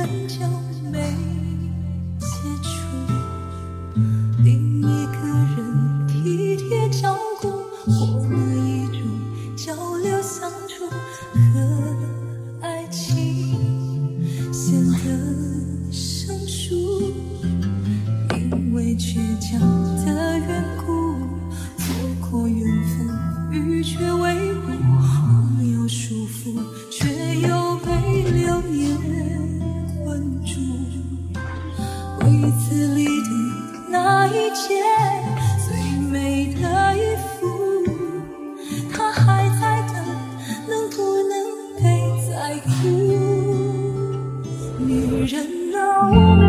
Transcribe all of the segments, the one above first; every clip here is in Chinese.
很久没接触另一个人体贴照顾我一种交流相处和爱情。显得生疏因为倔强的缘故错过缘分与却未能有束缚却又被留念う。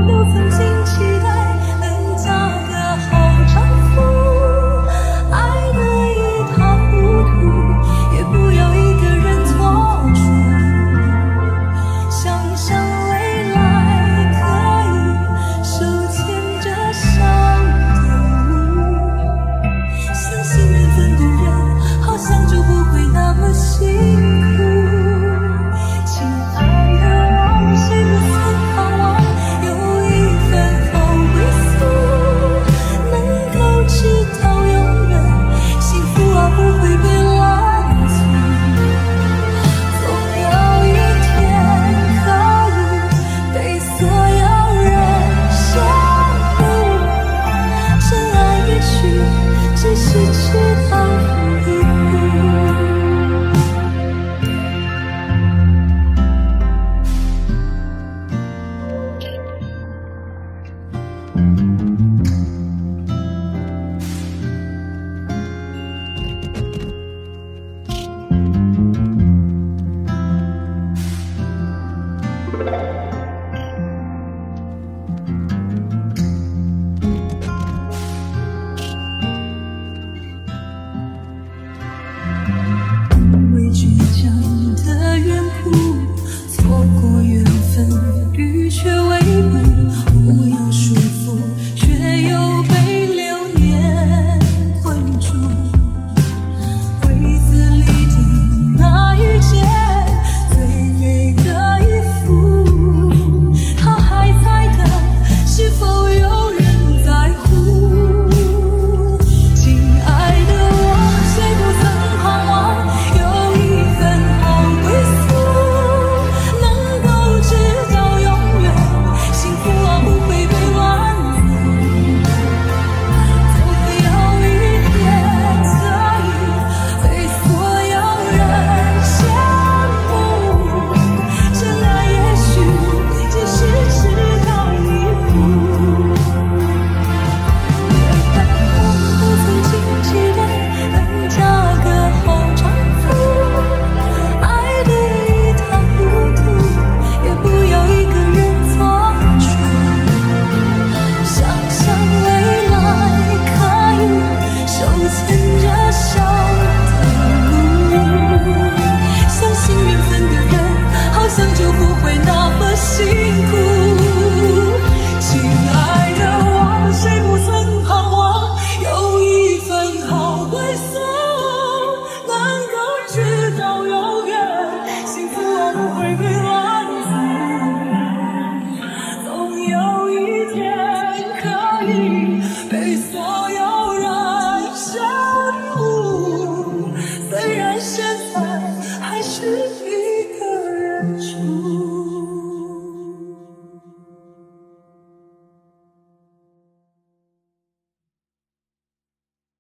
秋